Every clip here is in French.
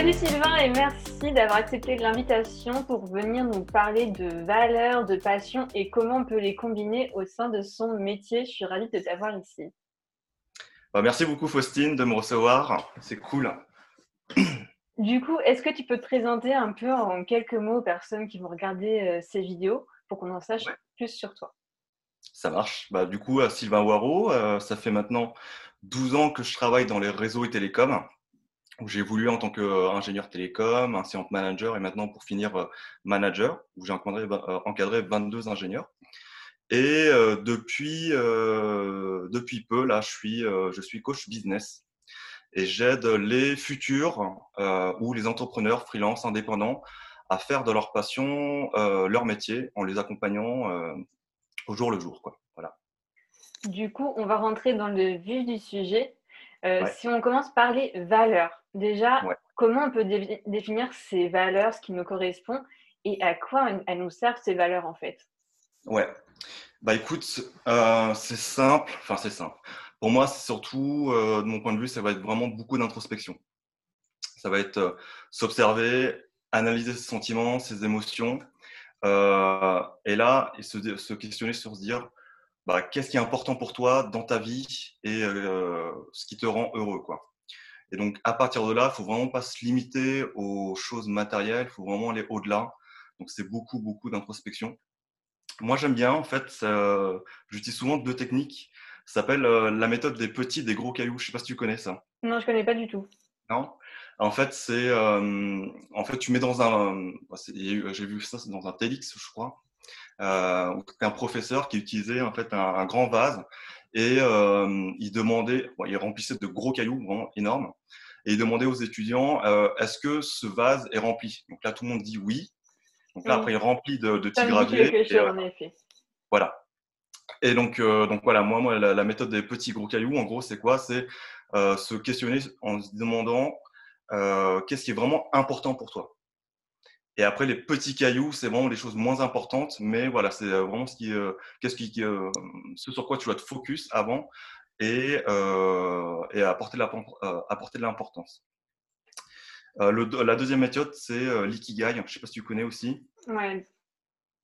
Salut Sylvain et merci d'avoir accepté l'invitation pour venir nous parler de valeurs, de passion et comment on peut les combiner au sein de son métier. Je suis ravie de t'avoir ici. Bah, merci beaucoup Faustine de me recevoir, c'est cool. Du coup, est-ce que tu peux te présenter un peu en quelques mots aux personnes qui vont regarder euh, ces vidéos pour qu'on en sache plus sur toi? Ça marche. Bah, du coup, Sylvain Waro, euh, ça fait maintenant 12 ans que je travaille dans les réseaux et télécoms, où j'ai évolué en tant qu'ingénieur télécom, incident manager et maintenant pour finir euh, manager, où j'ai encadré, encadré 22 ingénieurs. Et depuis, depuis peu, là, je suis, je suis coach business et j'aide les futurs euh, ou les entrepreneurs freelance indépendants à faire de leur passion euh, leur métier en les accompagnant euh, au jour le jour. Quoi. Voilà. Du coup, on va rentrer dans le vif du sujet. Si on commence par les valeurs, déjà, comment on peut définir ces valeurs, ce qui nous correspond et à quoi elles nous servent ces valeurs en fait? Ouais. Bah écoute, c'est simple, enfin c'est simple. Pour moi, c'est surtout, euh, de mon point de vue, ça va être vraiment beaucoup d'introspection. Ça va être euh, s'observer, analyser ses sentiments, ses émotions, euh, et là, se, se, questionner sur se dire, bah, qu'est-ce qui est important pour toi dans ta vie et ce qui te rend heureux, quoi. Et donc, à partir de là, il faut vraiment pas se limiter aux choses matérielles, il faut vraiment aller au-delà. Donc, c'est beaucoup, beaucoup d'introspection. Moi, j'aime bien, en fait, j'utilise souvent deux techniques. Ça s'appelle euh, la méthode des petits, des gros cailloux. Je ne sais pas si tu connais ça. Non, je ne connais pas du tout. Non? En fait, c'est. Euh, en fait, tu mets dans un. J'ai vu ça dans un TEDx, je crois. Euh, un professeur qui utilisait en fait un, grand vase et euh, il demandait, il remplissait de gros cailloux vraiment énormes et il demandait aux étudiants est-ce que ce vase est rempli? Donc là, tout le monde dit oui. Donc là, après, il remplit de, de petits graviers. voilà. Et donc, euh, donc voilà, moi, moi la, méthode des petits gros cailloux, en gros, c'est quoi? C'est euh, se questionner en se demandant euh, qu'est-ce qui est vraiment important pour toi? Et après, les petits cailloux, c'est vraiment les choses moins importantes, mais voilà, c'est vraiment ce qui, qu'est-ce qui, ce sur quoi tu dois te focus avant et, et apporter, la, apporter de l'importance. la deuxième méthode, c'est l'ikigai. Je ne sais pas si tu connais aussi. Ouais.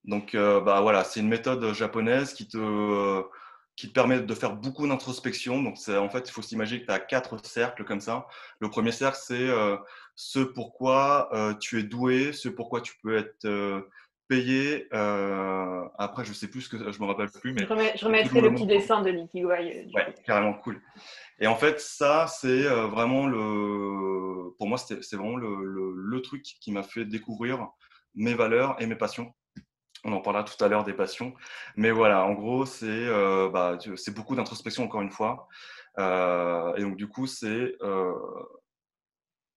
Donc, euh, bah voilà, c'est une méthode japonaise qui te, qui te permet de faire beaucoup d'introspection. Donc, en fait, il faut s'imaginer que tu as quatre cercles comme ça. Le premier cercle, c'est euh, ce pourquoi euh, tu es doué, ce pourquoi tu peux être payé. après, je sais plus ce que je me rappelle plus, mais je, remettrai le petit dessin de l'ikigai. Ouais, carrément cool. Et en fait, ça, c'est vraiment le, pour moi, c'est vraiment le, le truc qui m'a fait découvrir mes valeurs et mes passions. On en parlera tout à l'heure des passions. Mais voilà, en gros, c'est euh, bah, beaucoup d'introspection, encore une fois. Euh, et donc, du coup, c'est euh,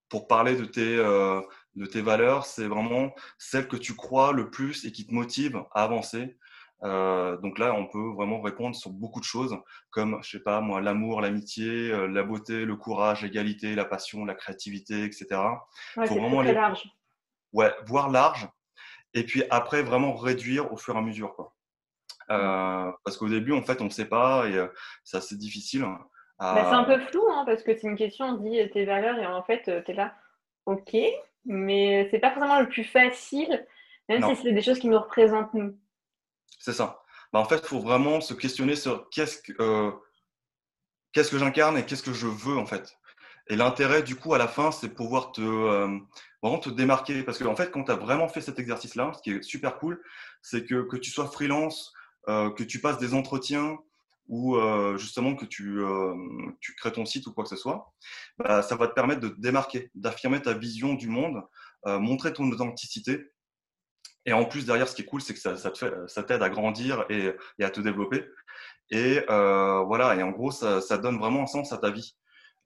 pour parler de tes, de tes valeurs, c'est vraiment celles que tu crois le plus et qui te motivent à avancer. donc là, on peut vraiment répondre sur beaucoup de choses, comme, je sais pas, moi, l'amour, l'amitié, la beauté, le courage, l'égalité, la passion, la créativité, etc. Ouais, vraiment très large. Ouais, voir large et puis après, vraiment réduire au fur et à mesure. Quoi. Euh, parce qu'au début, en fait, on ne sait pas et euh, c'est assez difficile. Bah, c'est un peu flou, hein, parce que c'est une question, on dit tes valeurs et en fait, tu es là, ok, mais c'est pas forcément le plus facile, même si c'est des choses qui nous représentent nous. C'est ça. Bah, en fait, il faut vraiment se questionner sur qu'est-ce que, euh, qu'est-ce que j'incarne et qu'est-ce que je veux en fait. Et l'intérêt, du coup, à la fin, c'est pouvoir te, euh, vraiment te démarquer. Parce qu'en en fait, quand tu as vraiment fait cet exercice-là, ce qui est super cool, c'est que, que tu sois freelance, euh, que tu passes des entretiens ou euh, justement que tu, crées ton site ou quoi que ce soit, bah, ça va te permettre de te démarquer, d'affirmer ta vision du monde, montrer ton authenticité. Et en plus, derrière, ce qui est cool, c'est que ça, t'aide à grandir et, à te développer. Et voilà, et en gros, ça donne vraiment un sens à ta vie.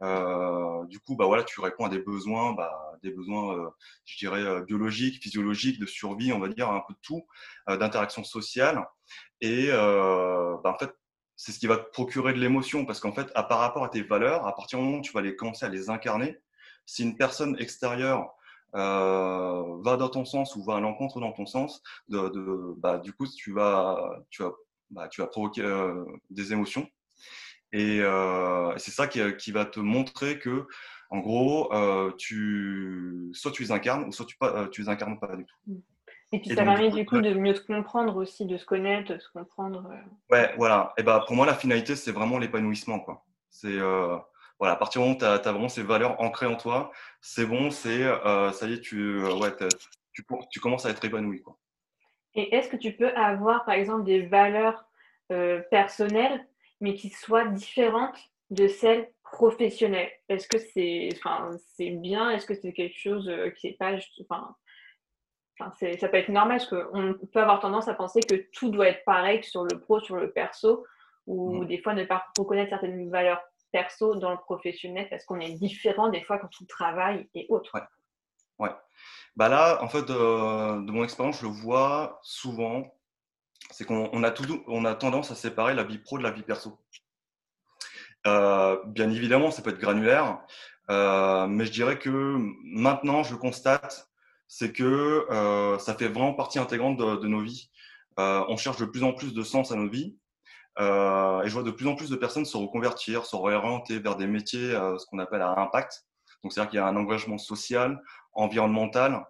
Euh, du coup, bah voilà, tu réponds à des besoins, bah, des besoins, euh, je dirais, euh, biologiques, physiologiques, de survie, on va dire un peu de tout, d'interaction sociale. Et bah, en fait, c'est ce qui va te procurer de l'émotion parce qu'en fait, à par rapport à tes valeurs, à partir du moment où tu vas les commencer à les incarner, si une personne extérieure va dans ton sens ou va à l'encontre dans ton sens, de, de bah, du coup, tu vas, tu vas, bah, tu vas provoquer des émotions. Et euh, c'est ça qui, va te montrer que En gros, tu, soit tu les incarnes, ou soit tu, pas, tu les incarnes pas du tout. Et puis ça permet du coup, de mieux te comprendre aussi, de se connaître, de se comprendre. Ouais, voilà. Et bah, pour moi, la finalité, c'est vraiment l'épanouissement. quoi. C'est voilà, à partir du moment où tu as, vraiment ces valeurs ancrées en toi, c'est bon, c'est ça y est, tu, ouais, tu, tu, commences à être épanoui. Quoi. Et est-ce que tu peux avoir, par exemple, des valeurs personnelles, mais qui soient différentes de celles professionnelles Est-ce que c'est enfin, bien? Est-ce que c'est quelque chose qui n'est pas juste. Enfin, ça peut être normal parce qu'on peut avoir tendance à penser que tout doit être pareil sur le pro, sur le perso, ou mmh. des fois ne pas reconnaître certaines valeurs perso dans le professionnel parce qu'on est différent des fois quand on travaille et autres. Ouais. ouais. Bah là, en fait, de mon expérience, je le vois souvent, c'est qu'on a, tout, on a tendance à séparer la vie pro de la vie perso. Euh, bien évidemment, ça peut être granulaire, euh, mais je dirais que maintenant, je constate c'est que euh, ça fait vraiment partie intégrante de, nos vies. Euh, on cherche de plus en plus de sens à nos vies. Euh, et je vois de plus en plus de personnes se reconvertir, se réorienter vers des métiers, ce qu'on appelle à impact. Donc, c'est-à-dire qu'il y a un engagement social, environnemental.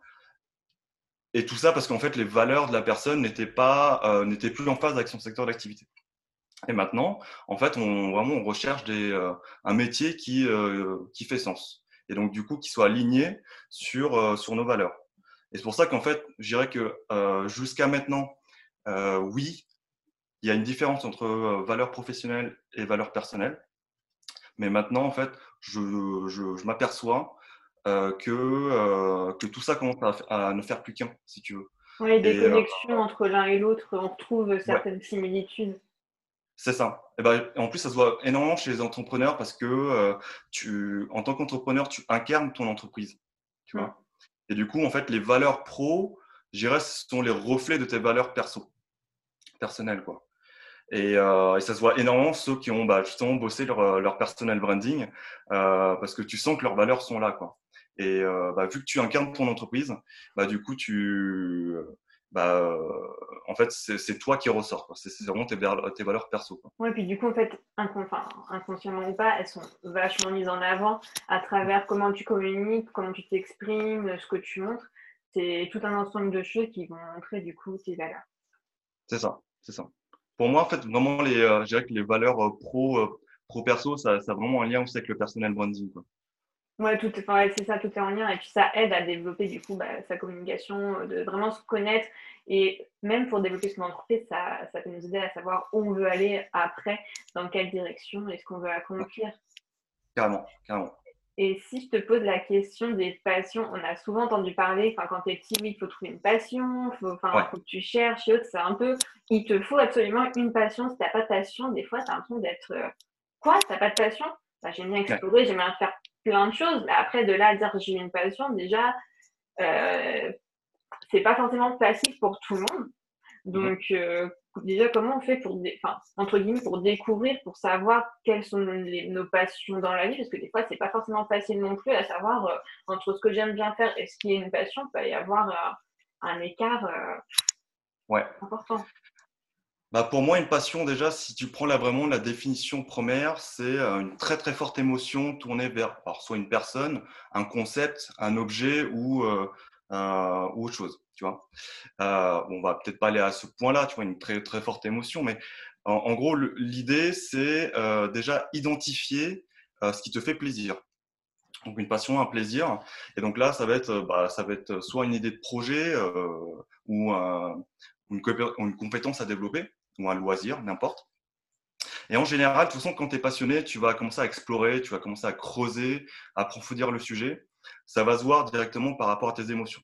Et tout ça parce qu'en fait, les valeurs de la personne n'étaient pas, n'étaient plus en phase avec son secteur d'activité. Et maintenant, en fait, on vraiment on recherche des, un métier qui, qui fait sens. Et donc, du coup, qui soit aligné sur, sur nos valeurs. Et c'est pour ça qu'en fait, je dirais que euh, jusqu'à maintenant, euh, oui, il y a une différence entre euh, valeur professionnelle et valeur personnelle. Mais maintenant, en fait, je, je, m'aperçois que, que tout ça commence à, ne faire plus qu'un, si tu veux. Oui, des connexions entre l'un et l'autre, on retrouve certaines similitudes. C'est ça. Et ben, en plus, ça se voit énormément chez les entrepreneurs parce que tu, en tant qu'entrepreneur, tu incarnes ton entreprise. Tu vois et du coup, en fait, les valeurs pro, je dirais, ce sont les reflets de tes valeurs perso, personnelles. Quoi. Et, euh, et ça se voit énormément ceux qui ont bah, justement bossé leur, euh, leur personnel branding euh, parce que tu sens que leurs valeurs sont là. Quoi. Et euh, bah, vu que tu incarnes ton entreprise, bah, du coup, tu, bah, euh, en fait, c'est toi qui ressort. C'est vraiment tes, tes, valeurs perso. Oui, puis du coup, en fait, inconsciemment ou pas, elles sont vachement mises en avant à travers comment tu communiques, comment tu t'exprimes, ce que tu montres. C'est tout un ensemble de choses qui vont montrer du coup tes valeurs. C'est ça, c'est ça. Pour moi, en fait, vraiment, les, euh, je dirais que les valeurs pro, pro perso, ça, ça, a vraiment un lien aussi avec le personnel branding. Quoi. Ouais, tout, enfin, c'est ça, tout est en lien. Et puis ça aide à développer du coup bah, sa communication, de vraiment se connaître. Et même pour développer son entreprise, ça, ça peut nous aider à savoir où on veut aller après, dans quelle direction et ce qu'on veut accomplir. Carrément, carrément. Et si je te pose la question des passions, on a souvent entendu parler, quand tu es petit, oui, il faut trouver une passion, il faut, faut, que tu cherches, c'est un peu, il te faut absolument une passion. Si tu n'as pas de passion, des fois, tu as l'impression d'être, euh, quoi, tu n'as pas de passion? Bah, J'aime bien explorer, j'aime bien faire plein de choses. Mais après, de là à dire j'ai une passion, déjà, euh, c'est pas forcément facile pour tout le monde. Donc, euh, déjà, comment on fait pour, enfin, entre guillemets, pour découvrir, pour savoir quelles sont nos passions dans la vie? Parce que des fois, c'est pas forcément facile non plus à savoir euh, entre ce que j'aime bien faire et ce qui est une passion, il peut y avoir euh, un écart ouais. important. Bah pour moi, une passion, déjà, si tu prends là vraiment la définition première, c'est euh, une très très forte émotion tournée vers soit une personne, un concept, un objet ou, euh, euh, autre chose. Tu vois on va peut-être pas aller à ce point-là, tu vois, une très très forte émotion, mais en, gros, l'idée, c'est déjà identifier ce qui te fait plaisir. Donc une passion, un plaisir. Et donc là, ça va être, bah, ça va être soit une idée de projet ou une compétence à développer ou un loisir, n'importe. Et en général, de toute façon, quand tu es passionné, tu vas commencer à explorer, tu vas commencer à creuser, à approfondir le sujet. Ça va se voir directement par rapport à tes émotions.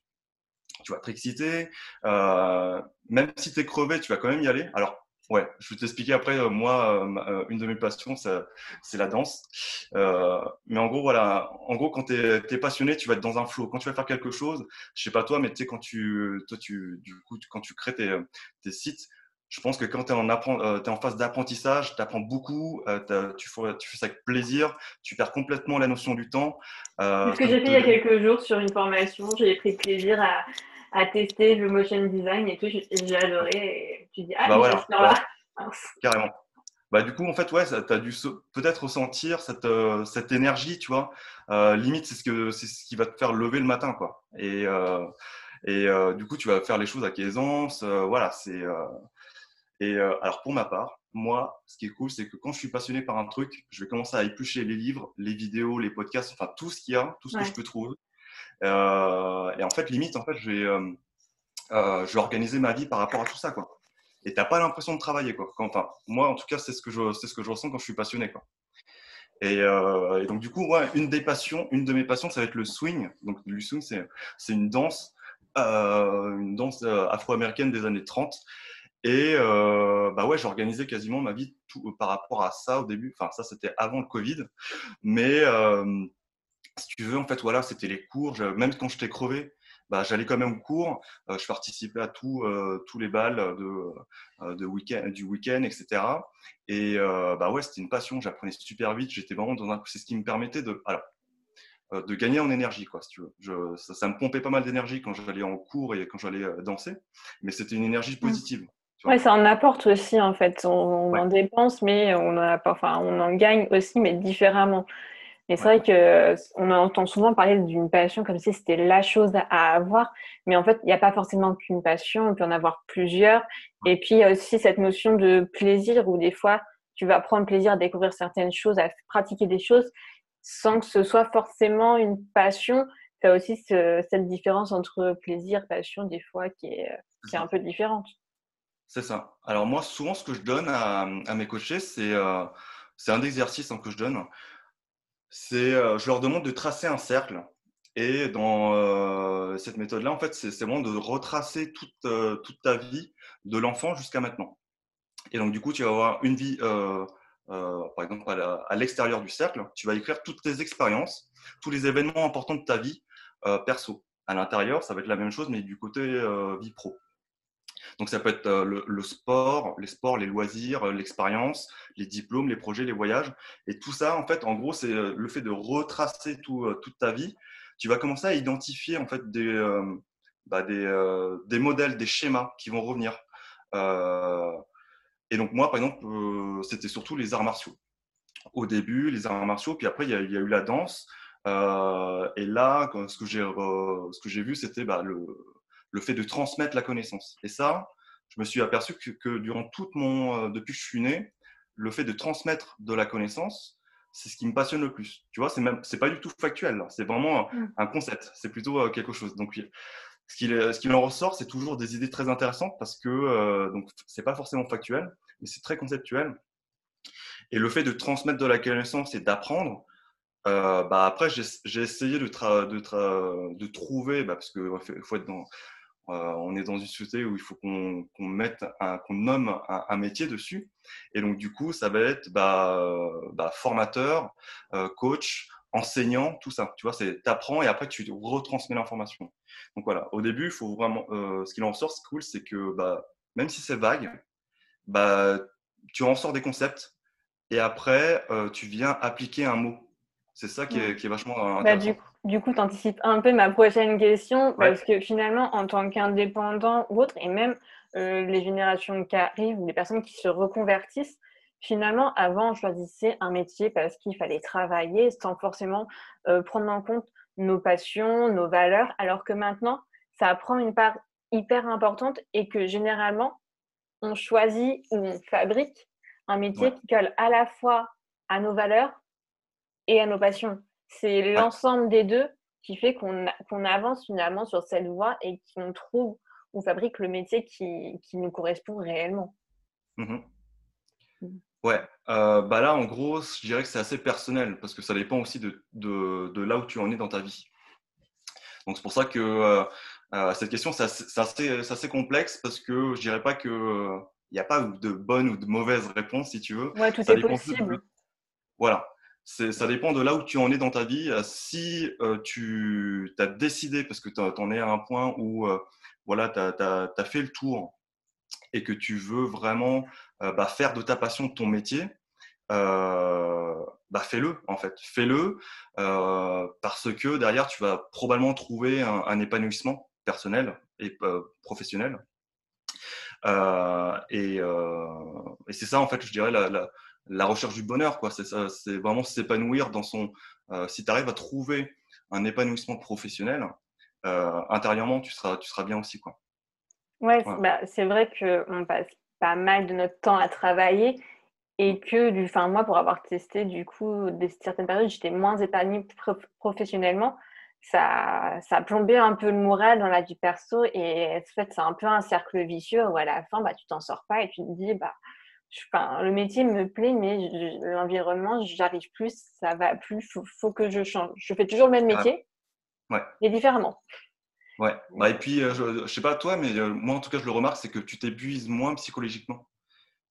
Tu vas être excité, euh, même si tu es crevé, tu vas quand même y aller. Alors, ouais, je vais t'expliquer après, euh, moi, euh, une de mes passions, c'est la danse. mais en gros, voilà, en gros, quand tu es, passionné, tu vas être dans un flow. Quand tu vas faire quelque chose, je sais pas toi, mais tu sais, quand tu, toi, tu, du coup, quand tu crées tes, tes sites, je pense que quand tu es, euh, es, en phase d'apprentissage, tu apprends beaucoup, euh, tu, fais, tu, fais, ça avec plaisir, tu perds complètement la notion du temps. Euh, ce que j'ai fait il y a quelques jours sur une formation, j'ai pris plaisir à, à, tester le motion design et tout, j'ai adoré. Et tu dis, ah, bah voilà, là. Carrément. bah, du coup, en fait, ouais, tu as dû peut-être ressentir cette, euh, cette énergie, tu vois. Euh, limite, c'est ce, que, c'est ce qui va te faire lever le matin, quoi. Et, euh, et du coup, tu vas faire les choses avec aisance. voilà, c'est. Et alors, pour ma part, moi, ce qui est cool, c'est que quand je suis passionné par un truc, je vais commencer à éplucher les livres, les vidéos, les podcasts, enfin, tout ce qu'il y a, tout ce que je peux trouver. et en fait, limite, en fait, je vais, je vais organiser ma vie par rapport à tout ça, quoi et t'as pas l'impression de travailler quoi. enfin, moi en tout cas c'est ce que je c'est ce que je ressens quand je suis passionné quoi. Et, euh, et donc du coup, ouais, une des passions, une de mes passions, ça va être le swing. Donc le swing, c'est c'est une danse, euh, une danse euh, afro-américaine des années 30. Et euh, bah ouais, j'ai organisé quasiment ma vie tout, par rapport à ça au début. Enfin, ça c'était avant le Covid, mais euh, si tu veux, en fait, voilà, c'était les cours. Même quand j'étais crevé, bah, j'allais quand même au cours, euh, je participais à tout, euh, tous les balles de, euh, de week du week-end, etc. Et bah ouais, c'était une passion, j'apprenais super vite, j'étais vraiment dans un... C'est ce qui me permettait de, alors, de gagner en énergie, quoi, si tu veux. Je, ça, me pompait pas mal d'énergie quand j'allais en cours et quand j'allais danser, mais c'était une énergie mmh. positive. Oui, ça en apporte aussi, en fait. On, en dépense, mais on en, enfin, on en gagne aussi, mais différemment. Et c'est vrai qu'on entend souvent parler d'une passion comme si c'était la chose à avoir, mais en fait, il n'y a pas forcément qu'une passion, on peut en avoir plusieurs. Et puis, il y a aussi cette notion de plaisir où des fois, tu vas prendre plaisir à découvrir certaines choses, à pratiquer des choses, sans que ce soit forcément une passion. Tu as aussi cette différence entre plaisir, passion, des fois, qui est, qui est un peu différente. C'est ça. Alors moi, souvent, ce que je donne à, mes coachés, c'est euh, un exercice hein, que je donne c'est euh, je leur demande de tracer un cercle. Et dans euh, cette méthode-là, en fait, c'est vraiment de retracer toute, toute ta vie de l'enfant jusqu'à maintenant. Et donc, du coup, tu vas avoir une vie, par exemple, à l'extérieur du cercle. Tu vas écrire toutes tes expériences, tous les événements importants de ta vie perso. À l'intérieur, ça va être la même chose, mais du côté vie pro. Donc ça peut être euh, le, sport, les sports, les loisirs, euh, l'expérience, les diplômes, les projets, les voyages. Et tout ça, en fait, en gros, c'est euh, le fait de retracer tout, toute ta vie. Tu vas commencer à identifier en fait des, bah, des, des, modèles, des schémas qui vont revenir. et donc moi, par exemple, c'était surtout les arts martiaux. Au début, les arts martiaux, puis après, il y a, eu la danse. et là, ce que j'ai vu, c'était bah, le, le fait de transmettre la connaissance. Et ça, je me suis aperçu que, durant toute mon, euh, depuis que je suis né, le fait de transmettre de la connaissance, c'est ce qui me passionne le plus. Tu vois, c'est même, c'est pas du tout factuel. C'est vraiment un mm. concept. C'est plutôt euh, quelque chose. Donc, ce qui, ce qui en ressort, c'est toujours des idées très intéressantes parce que euh, donc c'est pas forcément factuel, mais c'est très conceptuel. Et le fait de transmettre de la connaissance et d'apprendre, bah après, j'ai essayé de, de, de trouver, bah parce qu'il faut être dans, euh, on est dans une société où il faut qu'on mette, qu'on nomme un, métier dessus. Et donc, du coup, ça va être bah, euh, bah, formateur, euh, coach, enseignant, tout ça. Tu vois, c'est t'apprends et après tu retransmets l'information. Donc voilà, au début, il faut vraiment. ce qu'il en ressort, ce cool, c'est que bah, même si c'est vague, bah, tu en sors des concepts et après tu viens appliquer un mot. C'est ça qui est, vachement bah, intéressant. Du coup, tu anticipes un peu ma prochaine question parce que finalement, en tant qu'indépendant ou autre, et même euh, les générations qui arrivent les personnes qui se reconvertissent, finalement, avant, on choisissait un métier parce qu'il fallait travailler sans forcément euh, prendre en compte nos passions, nos valeurs, alors que maintenant, ça prend une part hyper importante et que généralement, on choisit ou on fabrique un métier qui colle à la fois à nos valeurs et à nos passions. C'est l'ensemble des deux qui fait qu'on avance finalement sur cette voie et qu'on trouve ou fabrique le métier qui, nous correspond réellement. Mmh mmh. Ouais, euh, bah là en gros, je dirais que c'est assez personnel parce que ça dépend aussi de, de, là où tu en es dans ta vie. Donc c'est pour ça que euh, euh, cette question c'est assez, assez, complexe parce que je dirais pas que il n'y a pas de bonne ou de mauvaise réponse si tu veux. Ouais, tout est possible. Voilà, ça dépend de là où tu en es dans ta vie. Euh, si euh, tu as décidé, parce que tu en es à un point où euh, voilà, tu as, fait le tour et que tu veux vraiment bah, faire de ta passion ton métier, bah, fais-le en fait. Fais-le parce que derrière, tu vas probablement trouver un, épanouissement personnel et professionnel. et, et c'est ça, en fait, je dirais, la, la, recherche du bonheur. Quoi. C'est, c'est vraiment s'épanouir dans son. si tu arrives à trouver un épanouissement professionnel, intérieurement, tu seras, tu seras bien aussi. Quoi. Ouais, bah, c'est vrai qu'on passe pas mal de notre temps à travailler et que, du, enfin, moi, pour avoir testé, du coup, des, certaines périodes, j'étais moins épanouie professionnellement. Ça, ça a plombé un peu le moral dans la vie perso et en fait, c'est un peu un cercle vicieux où à la fin, bah, tu t'en sors pas et tu te dis, bah, le métier me plaît, mais l'environnement, j'arrive plus, ça va plus, faut, faut que je change. Je fais toujours le même métier, ouais. mais différemment. Ouais. Bah, et puis, euh, je, ne sais pas toi, mais euh, moi, en tout cas, je le remarque, c'est que tu t'épuises moins psychologiquement.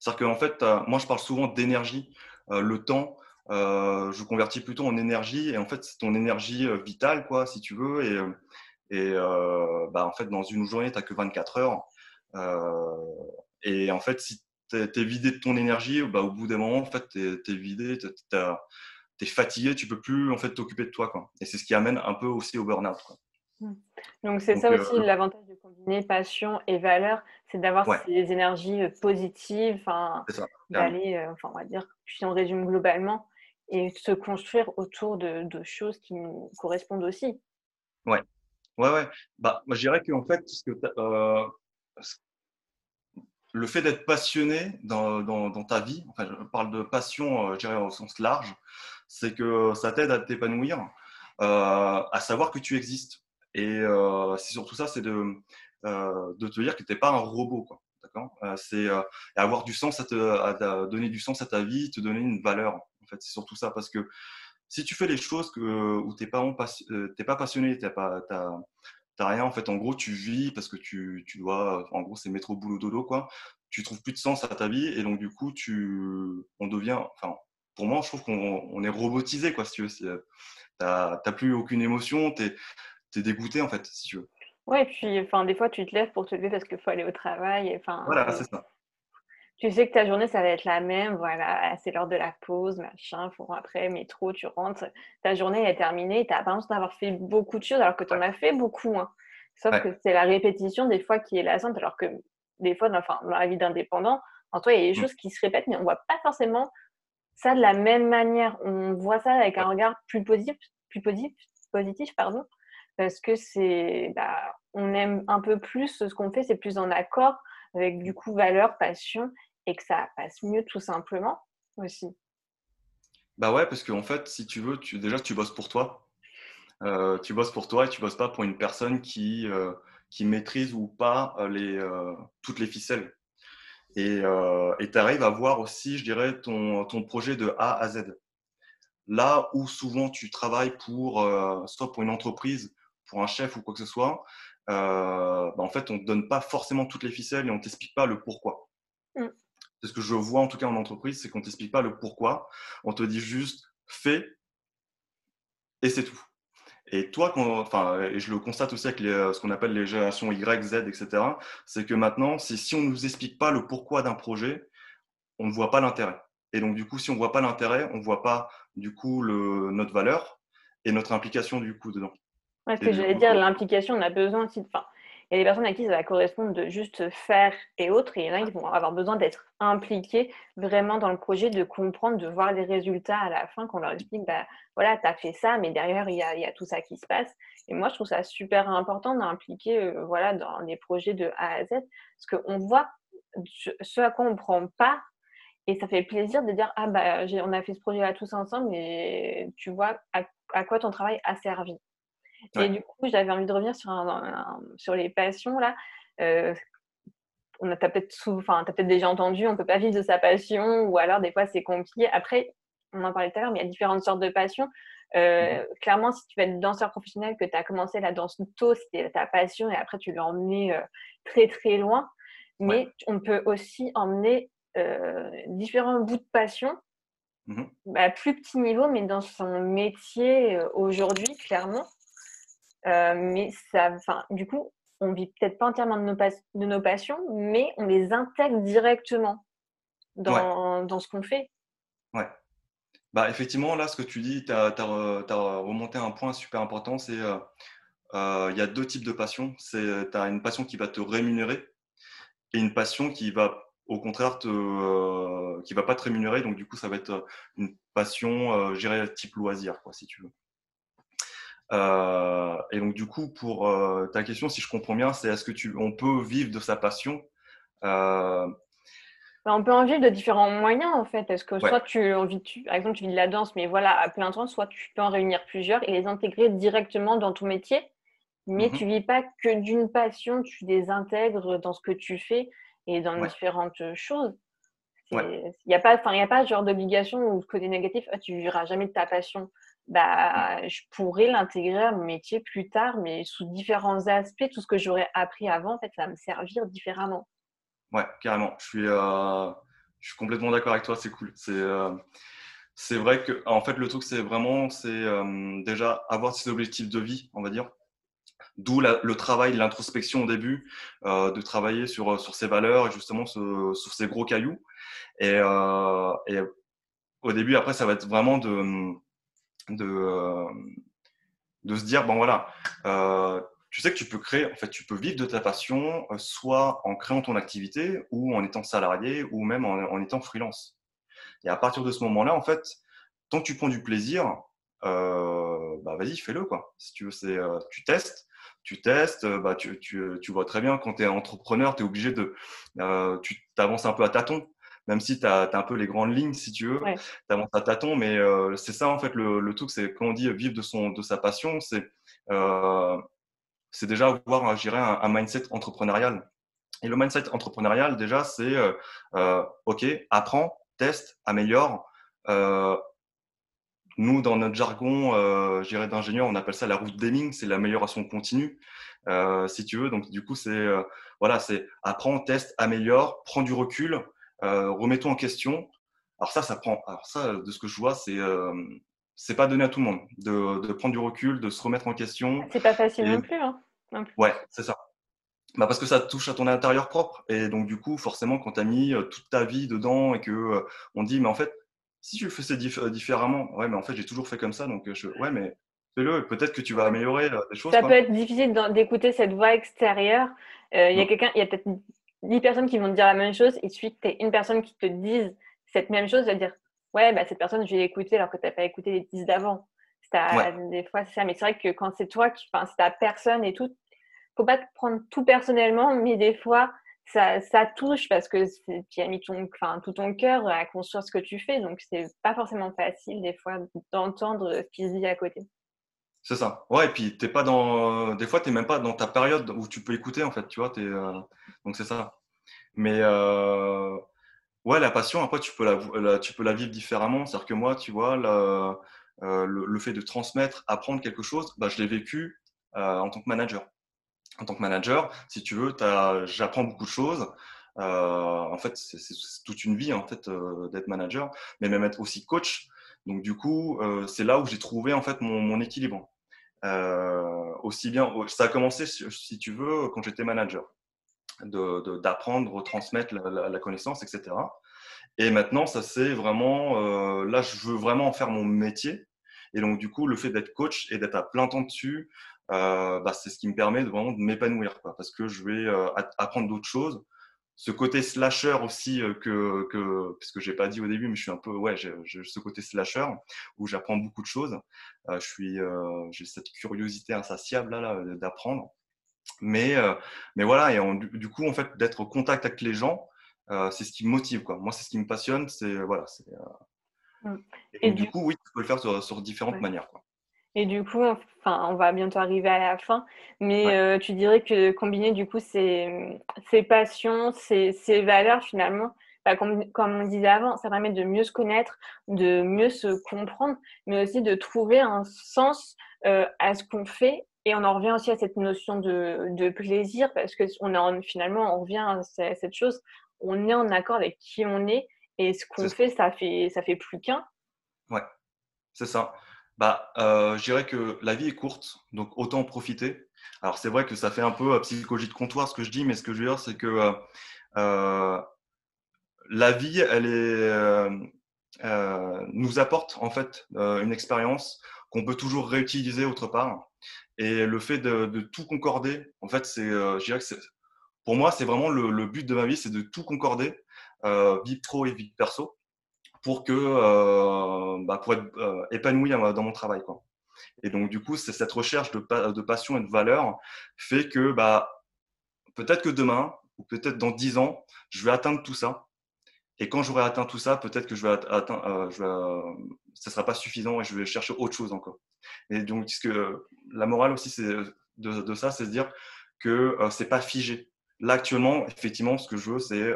C'est-à-dire qu'en fait, moi, je parle souvent d'énergie. Euh, le temps, je convertis plutôt en énergie. Et en fait, c'est ton énergie vitale, quoi, si tu veux. Et, et bah, en fait, dans une journée, tu n'as que 24 heures. et en fait, si tu es, vidé de ton énergie, bah, au bout d'un moment, en fait, tu es, vidé, tu es, fatigué, tu peux plus en fait t'occuper de toi. Quoi. Et c'est ce qui amène un peu aussi au burn-out. Mmh. Donc c'est ça aussi l'avantage de combiner passion et valeur, c'est d'avoir ces énergies positives, enfin d'aller, enfin on va dire, si on résume globalement, et se construire autour de, choses qui nous correspondent aussi. Ouais, ouais, ouais. Bah, moi je dirais qu'en fait, que euh, le fait d'être passionné dans, ta vie, enfin je parle de passion, je dirais au sens large, c'est que ça t'aide à t'épanouir, euh, à savoir que tu existes. Et euh, c'est surtout ça, c'est de, euh, te dire que tu n'es pas un robot. Quoi. Euh, c'est avoir du sens à, te, donner du sens à ta vie, te donner une valeur. En fait, c'est surtout ça parce que si tu fais les choses que, où tu n'es pas, pas passionné, tu pas, rien. En fait, en gros, tu vis parce que tu, tu dois, en gros, c'est mettre au boulot dodo, quoi. Tu trouves plus de sens à ta vie et donc, du coup, tu, on devient, enfin, pour moi, je trouve qu'on est robotisé, quoi, si tu veux. Tu n'as plus aucune émotion, t'es dégoûté en fait, si tu veux. Ouais, puis enfin, des fois tu te lèves pour te lever parce qu'il faut aller au travail. Enfin, voilà, c'est ça. Tu sais que ta journée, ça va être la même. Voilà, c'est l'heure de la pause, machin. Faut, après, métro, tu rentres. Ta journée est terminée. Tu as l'impression d'avoir fait beaucoup de choses alors que tu en as fait beaucoup. Hein. Sauf que c'est la répétition des fois qui est lassante. Alors que des fois, dans, enfin, dans la vie d'indépendant, en toi, il y a des mmh. choses qui se répètent, mais on voit pas forcément ça de la même manière. On voit ça avec un regard plus positif, plus positif, positif pardon, parce que c'est, bah, on aime un peu plus ce qu'on fait, c'est plus en accord avec du coup valeur, passion, et que ça passe mieux tout simplement aussi. Bah ouais, parce qu'en fait, si tu veux, tu, déjà tu bosses pour toi. Euh, tu bosses pour toi et tu bosses pas pour une personne qui, euh, qui maîtrise ou pas euh, toutes les ficelles. Et tu arrives à voir aussi, je dirais, ton, ton projet de A à Z. Là où souvent tu travailles pour, soit pour une entreprise pour un chef ou quoi que ce soit, bah, en fait, on ne donne pas forcément toutes les ficelles et on ne t'explique pas le pourquoi. Mm. C'est ce que je vois en tout cas en entreprise, c'est qu'on ne t'explique pas le pourquoi. On te dit juste fais et c'est tout. Et toi, enfin, et je le constate aussi avec ce qu'on appelle les générations Y, Z, etc., c'est que maintenant, si on ne nous explique pas le pourquoi d'un projet, on ne voit pas l'intérêt. Et donc, du coup, si on ne voit pas l'intérêt, on ne voit pas, du coup, le, notre valeur et notre implication, du coup, dedans ce que j'allais dire, l'implication, on a besoin aussi de. Enfin, il y a des personnes à qui ça va correspondre de juste faire et autres, et il y en a qui vont avoir besoin d'être impliqués vraiment dans le projet, de comprendre, de voir les résultats à la fin, qu'on leur explique, bah, voilà, tu as fait ça, mais derrière, il y, a, tout ça qui se passe. Et moi, je trouve ça super important d'impliquer euh, voilà, dans les projets de A à Z, parce qu'on voit ce à quoi on ne prend pas, et ça fait plaisir de dire, ah bah, on a fait ce projet-là tous ensemble, et tu vois à quoi ton travail a servi. Et du coup, j'avais envie de revenir sur, sur les passions là. Euh, on a peut-être enfin, peut déjà entendu, on peut pas vivre de sa passion, ou alors des fois c'est compliqué. Après, on en parlait tout à l'heure, mais il y a différentes sortes de passions. Euh, mmh clairement, si tu veux être danseur professionnel, que tu as commencé la danse tôt, c'était ta passion, et après tu l'as emmené euh, très très loin. Mais on peut aussi emmener différents bouts de passion, mmh à plus petit niveau, mais dans son métier aujourd'hui, clairement. Euh, mais ça, enfin, du coup, on vit peut-être pas entièrement de nos, de nos, passions, mais on les intègre directement dans, dans ce qu'on fait. Ouais. Bah, effectivement, là, ce que tu dis, tu as, remonté un point super important, c'est euh, euh, il y a deux types de passions. Tu as une passion qui va te rémunérer et une passion qui va au contraire te, euh, qui va pas te rémunérer. Donc du coup, ça va être une passion, euh, j'irais type loisir, quoi, si tu veux. Euh, et donc du coup, pour euh, ta question, si je comprends bien, c'est est-ce que tu, on peut vivre de sa passion bah, On peut en vivre de différents moyens en fait. Est-ce que soit tu, par exemple, tu vis de la danse, mais voilà, à plein temps, soit tu peux en réunir plusieurs et les intégrer directement dans ton métier, mais mmh tu vis pas que d'une passion, tu les intègres dans ce que tu fais et dans différentes choses. Il n'y a, pas, a pas ce genre d'obligation ou de côté négatif, ah, tu ne vivras jamais de ta passion. Bah, je pourrais l'intégrer à mon métier plus tard, mais sous différents aspects. Tout ce que j'aurais appris avant, en fait, ça va me servir différemment. Ouais, carrément. Je suis, euh, je suis complètement d'accord avec toi. C'est cool. C'est, euh, c'est vrai que, en fait, le truc, c'est vraiment, c'est euh, déjà avoir ses objectifs de vie, on va dire. D'où le travail, l'introspection au début, de travailler sur, sur ses valeurs et justement sur, sur ces gros cailloux. Et, et, au début, après, ça va être vraiment de, de, de se dire, bon voilà, euh, tu sais que tu peux créer, en fait, tu peux vivre de ta passion, soit en créant ton activité, ou en étant salarié, ou même en, étant freelance. Et à partir de ce moment-là, en fait, tant que tu prends du plaisir, euh, bah vas-y, fais-le quoi. Si tu veux, c'est, euh, tu testes, tu testes, euh, bah, tu, vois très bien quand tu es entrepreneur, tu es obligé de. Euh, tu t'avances un peu à tâtons, même si tu as, un peu les grandes lignes, si tu veux. Tu avances à tâtons, mais euh, c'est ça en fait le, le truc, c'est quand on dit vivre de, son, de sa passion, c'est déjà avoir, un, un, mindset entrepreneurial. Et le mindset entrepreneurial, déjà, c'est OK, apprends, teste, améliore. Nous, dans notre jargon, euh, d'ingénieur, on appelle ça la route Deming, c'est l'amélioration continue, euh, si tu veux. Donc, du coup, c'est euh, voilà, c'est apprends, teste, améliore, prends du recul, euh, remets-toi en question. Alors ça, ça prend. Alors ça, de ce que je vois, c'est euh, c'est pas donné à tout le monde de, de, prendre du recul, de se remettre en question. C'est pas facile non plus. Hein, Ouais, c'est ça. Bah parce que ça touche à ton intérieur propre. Et donc, du coup, forcément, quand tu as mis toute ta vie dedans et que on dit, mais en fait, si tu faisais euh, différemment, ouais, mais en fait, j'ai toujours fait comme ça, donc euh, je, ouais, mais fais-le, peut-être que tu vas améliorer euh, des choses. Ça peut être difficile d'écouter cette voix extérieure. Il y a quelqu'un, il y a peut-être 10 personnes qui vont te dire la même chose, et suite, tu es une personne qui te dise cette même chose, tu vas dire, ouais, bah, cette personne, je vais l'écouter alors que tu n'as pas écouté les 10 d'avant. Des fois, c'est ça, mais c'est vrai que quand c'est toi, qui, enfin, c'est ta personne et tout, faut pas te prendre tout personnellement, mais des fois, ça, ça, touche parce que tu as mis ton, enfin, tout ton cœur à construire ce que tu fais. Donc, c'est pas forcément facile des fois d'entendre ce qui se dit à côté. C'est ça. Ouais, et puis t'es pas dans. Des fois, tu n'es même pas dans ta période où tu peux écouter, en fait, tu vois. Es, euh... Donc, c'est ça. Mais euh... ouais, la passion, après, tu peux la, tu peux la vivre différemment. C'est-à-dire que moi, tu vois, euh, le, le, fait de transmettre, apprendre quelque chose, bah, je l'ai vécu euh, en tant que manager en tant que manager, si tu veux, j'apprends beaucoup de choses. Euh, en fait, c'est toute une vie en fait d'être manager, mais même être aussi coach. Donc du coup, euh, c'est là où j'ai trouvé en fait mon, mon équilibre. Euh, aussi bien, ça a commencé si tu veux quand j'étais manager, d'apprendre, de, de transmettre la, connaissance, etc. Et maintenant, ça c'est vraiment euh, là, je veux vraiment en faire mon métier. Et donc du coup, le fait d'être coach et d'être à plein temps dessus, euh, bah, c'est ce qui me permet de vraiment de m'épanouir, parce que je vais apprendre d'autres choses. Ce côté slasher aussi euh, que, que parce que j'ai pas dit au début, mais je suis un peu ouais, j'ai ce côté slasher où j'apprends beaucoup de choses. Euh, je suis, j'ai cette curiosité insatiable là, là d'apprendre. Mais mais voilà, et du coup en fait d'être au contact avec les gens, c'est ce qui me motive quoi. Moi c'est ce qui me passionne, c'est voilà, c'est mmh. et, et, du coup, oui, tu peux le faire sur, sur différentes ouais. manières. Quoi. Et du coup, enfin, on va bientôt arriver à la fin, mais ouais. euh, tu dirais que combiner du coup ces, ces passions, ces, ces, valeurs finalement, bah, comme, comme, on disait avant, ça permet de mieux se connaître, de mieux se comprendre, mais aussi de trouver un sens euh, à ce qu'on fait. Et on en revient aussi à cette notion de, de plaisir parce que on est finalement, on revient à cette chose, on est en accord avec qui on est et ce qu'on fait, ça fait, ça fait plus qu'un. Ouais, c'est ça bah, euh, Je dirais que la vie est courte, donc autant en profiter. Alors c'est vrai que ça fait un peu euh, psychologie de comptoir ce que je dis, mais ce que je veux dire, c'est que euh, euh la vie, elle est, euh, nous apporte en fait une expérience qu'on peut toujours réutiliser autre part. Et le fait de, de tout concorder, en fait, c'est, je dirais que c'est pour moi, c'est vraiment le, but de ma vie, c'est de tout concorder, euh, vie pro et vie perso, pour que euh, bah, pour être euh, épanoui dans mon travail. Quoi. Et donc, du coup, c'est cette recherche de, passion et de valeur fait que bah, peut-être que demain, ou peut-être dans dix ans, je vais atteindre tout ça. Et quand j'aurai atteint tout ça, peut-être que je vais atteindre, euh, je vais, ça sera pas suffisant et je vais chercher autre chose encore. Et donc, que la morale aussi, c'est de, de, ça, c'est de dire que euh, c'est pas figé. Là, actuellement, effectivement, ce que je veux, c'est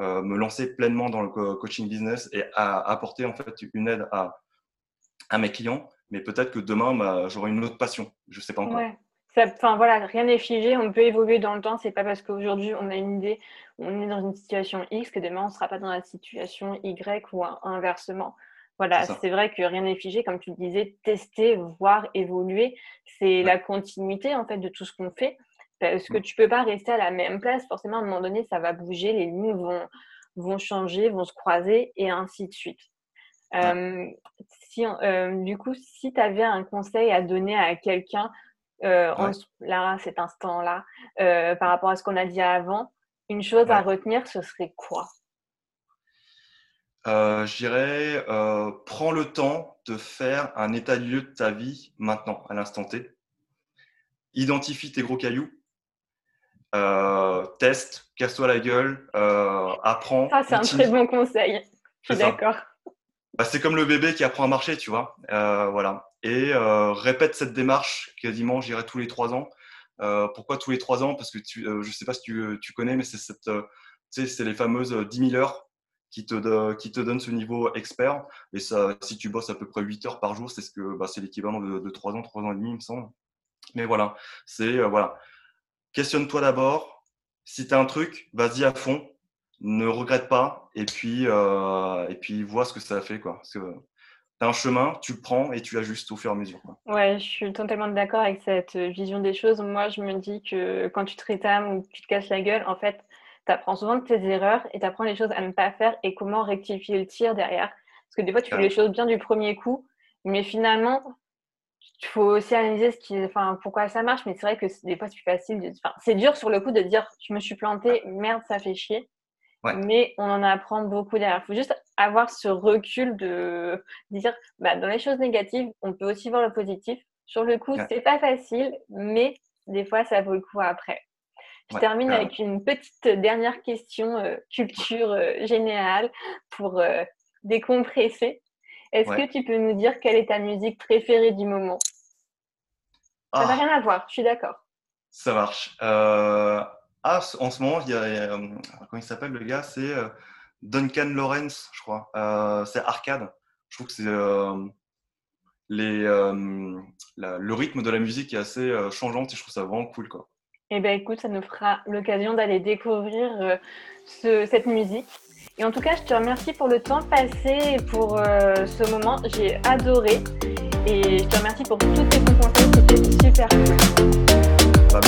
euh, me lancer pleinement dans le coaching business et à, apporter en fait une aide à, à mes clients. Mais peut-être que demain, bah, j'aurai une autre passion. Je sais pas encore. Ouais. Enfin voilà, rien n'est figé, on peut évoluer dans le temps. C'est pas parce qu'aujourd'hui on a une idée, on est dans une situation X que demain on sera pas dans la situation Y ou inversement. Voilà, c'est vrai que rien n'est figé, comme tu le disais, tester, voir, évoluer, c'est la continuité en fait de tout ce qu'on fait. Parce que tu peux pas rester à la même place, forcément à un moment donné ça va bouger, les lignes vont, vont changer, vont se croiser et ainsi de suite. si, du coup, si tu avais un conseil à donner à quelqu'un euh, là, cet instant-là, euh, par rapport à ce qu'on a dit avant, une chose à retenir, ce serait quoi? Euh, Je dirais, prends le temps de faire un état de lieu de ta vie maintenant, à l'instant T. Identifie tes gros cailloux. Teste, casse-toi la gueule, apprends. Ça, c'est un très bon conseil. Je suis d'accord. Bah, c'est comme le bébé qui apprend à marcher, tu vois. voilà et euh, répète cette démarche quasiment, je dirais, tous les trois ans. Euh, pourquoi tous les trois ans? Parce que tu, euh, je ne sais pas si tu, tu connais, mais c'est cette, c'est les fameuses 10 000 heures qui te, qui te donnent ce niveau expert. Et ça, si tu bosses à peu près 8 heures par jour, c'est ce que, bah, c'est l'équivalent de, de 3 ans, 3 ans et demi, il me semble. Mais voilà, c'est voilà. Questionne-toi d'abord. Si tu as un truc, vas-y à fond. Ne regrette pas. Et puis, et puis vois ce que ça fait. Quoi. Parce que, tu un chemin, tu le prends et tu ajustes au fur et à mesure. Ouais, je suis totalement d'accord avec cette euh, vision des choses. Moi, je me dis que quand tu te rétames ou tu te casses la gueule, en fait, tu apprends souvent de tes erreurs et tu apprends les choses à ne pas faire et comment rectifier le tir derrière. Parce que des fois, tu fais les choses bien du premier coup, mais finalement, il faut aussi analyser ce qui, enfin, pourquoi ça marche. Mais c'est vrai que des fois, c'est plus facile. De... Enfin, c'est dur sur le coup de dire je me suis planté, merde, ça fait chier. Mais on en apprend beaucoup derrière. Il faut juste avoir ce recul de dire, bah, dans les choses négatives, on peut aussi voir le positif. Sur le coup, c'est pas facile, mais des fois, ça vaut le coup après. Je termine avec une petite dernière question euh, culture euh, générale pour euh, décompresser. Est-ce que tu peux nous dire quelle est ta musique préférée du moment? Ça n'a ah. rien à voir, je suis d'accord. Ça marche. Ah, en ce moment, il y a, euh, comment il s'appelle le gars? C'est euh, Duncan Lawrence, je crois. Euh, c'est arcade. Je trouve que c'est les, le rythme de la musique est assez changeante et je trouve ça vraiment cool, quoi. Eh bien, écoute, ça nous fera l'occasion d'aller découvrir cette musique. Et en tout cas, je te remercie pour le temps passé et pour ce moment. J'ai adoré. Et je te remercie pour tous tes bons conseils. C'était super cool. Bah,